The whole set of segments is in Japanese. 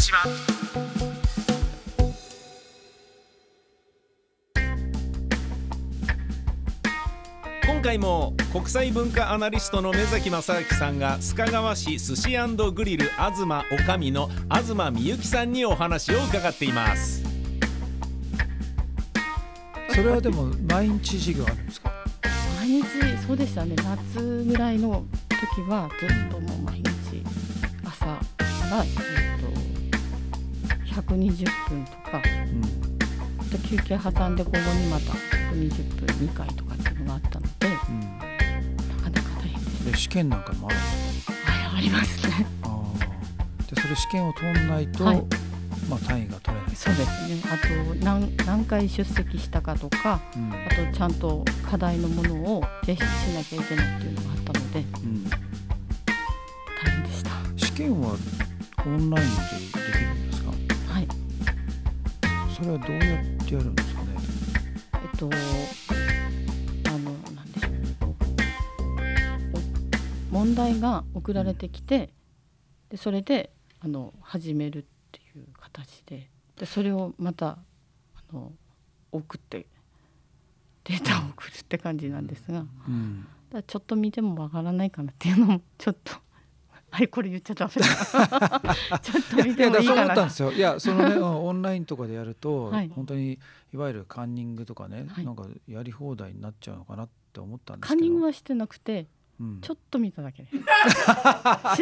しは今回も国際文化アナリストの目崎正明さんが須賀川市寿司グリル東おかみの東美幸さんにお話を伺っています。それはでも毎日授業あるんですか？毎日そうでしたね。夏ぐらいの時はずっともう毎日朝から、えっと、120分とか、あと休憩挟んで午後にまた120分2回とかっていうのがあったので、なかなか大変ですで試験なんかもあるんですか？はいありますね。あー。でそれ試験を通んないと、はい。まあ、単位が取れない、そうですね。あと何何回出席したかとかうん。あとちゃんと課題のものを提出しなきゃいけないっていうのがあったので。うん。大変でした。試験はオンラインでできるそれはどうやってやるんですかね？えっとあのなんでしょう。お問題が送られてきてでそれであの始めるっていう形ででそれをまたあの送ってデータを送るって感じなんですが、うん。らちょっと見てもわからないかなっていうのもちょっとはいこれ言っちゃダメだ。ちょっと見てもいいかな。思ったんですよ。いやそのね うんオンラインとかでやると、はい。本当にいわゆるカンニングとかね、はい。なんかやり放題になっちゃうのかなって思ったんですカンけどニングはしてなくてうん。ちょっと見ただけで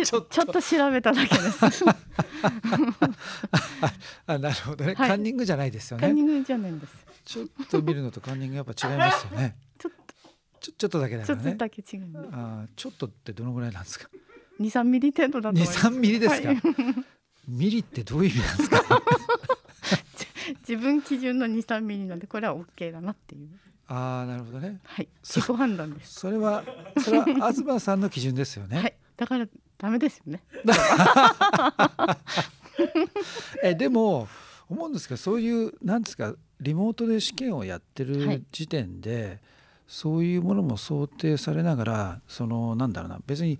ちょっと。調べただけです。あなるほどね、はい。カンニングじゃないですよね。カンニングじゃないんです。ちょっと見るのとカンニングやっぱ違いますよね。ちょっちょちょっとだけだとちょよねっとだけ違う。あーちょっとってどのぐらいなんですか？二三ミリ程度だと思います。23ミリですか、はいミリってどういう意味なんですか？自分基準の二三ミリなんでこれはオッケーだなっていう。ああなるほどねはい。そう自己判断です。それはそれは東さんの基準ですよね、はい。だからダメですよね。えでも思うんですけどそういうなんですかリモートで試験をやってはるい時点で、そういうものも想定されながらそのなんだろうな別に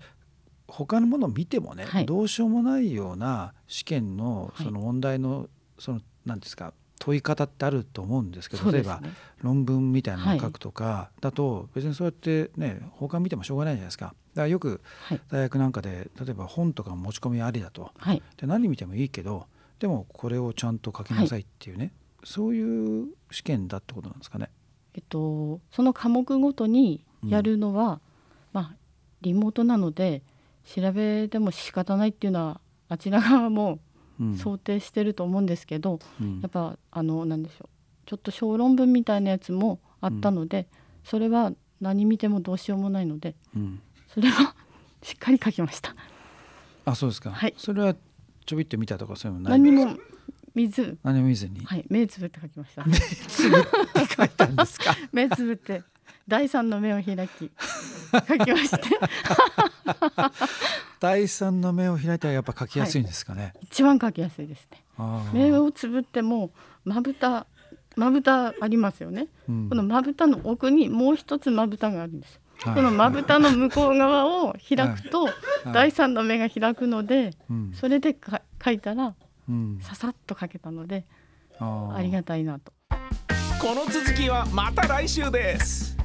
他のものを見てもね、はいどうしようもないような試験のはいその問題のそのなんですか問い方ってあると思うんですけど、例えば。論文みたいなはいのを書くとかだと別にそうやってね他見てもしょうがないじゃないですか。だからよくはい大学なんかで例えば本とかも持ち込みありだと。はい。で何見てもいいけどでもこれをちゃんと書きなさいっていうね、そういう試験だってことなんですかね。えっとその科目ごとにやるのは、まあリモートなので調べても仕方ないっていうのはあちら側もうん。想定してると思うんですけど、うん。やっぱあのなんでしょうちょっと小論文みたいなやつもあったので、それは何見てもどうしようもないのでうん。それはしっかり書きました。あそうですか、はい。それはちょびっと見たとかそういうのない何も見ず。何も見ずに、はい。目つぶって書きました。つぶって書いたんですか？目つぶって。第三の目を開き書きまして 第三の目を開いたらやっぱ書きやすいんですかね、一番書きやすいですね。目をつぶってもまぶたまぶたありますよね、うん。このまぶたの奥にもう一つまぶたがあるんです。はい。このまぶたの向こう側を開くと、はい。第三の目が開くので、うん。それでか書いたらうん。ささっと書けたのでありがたいなと。この続きはまた来週です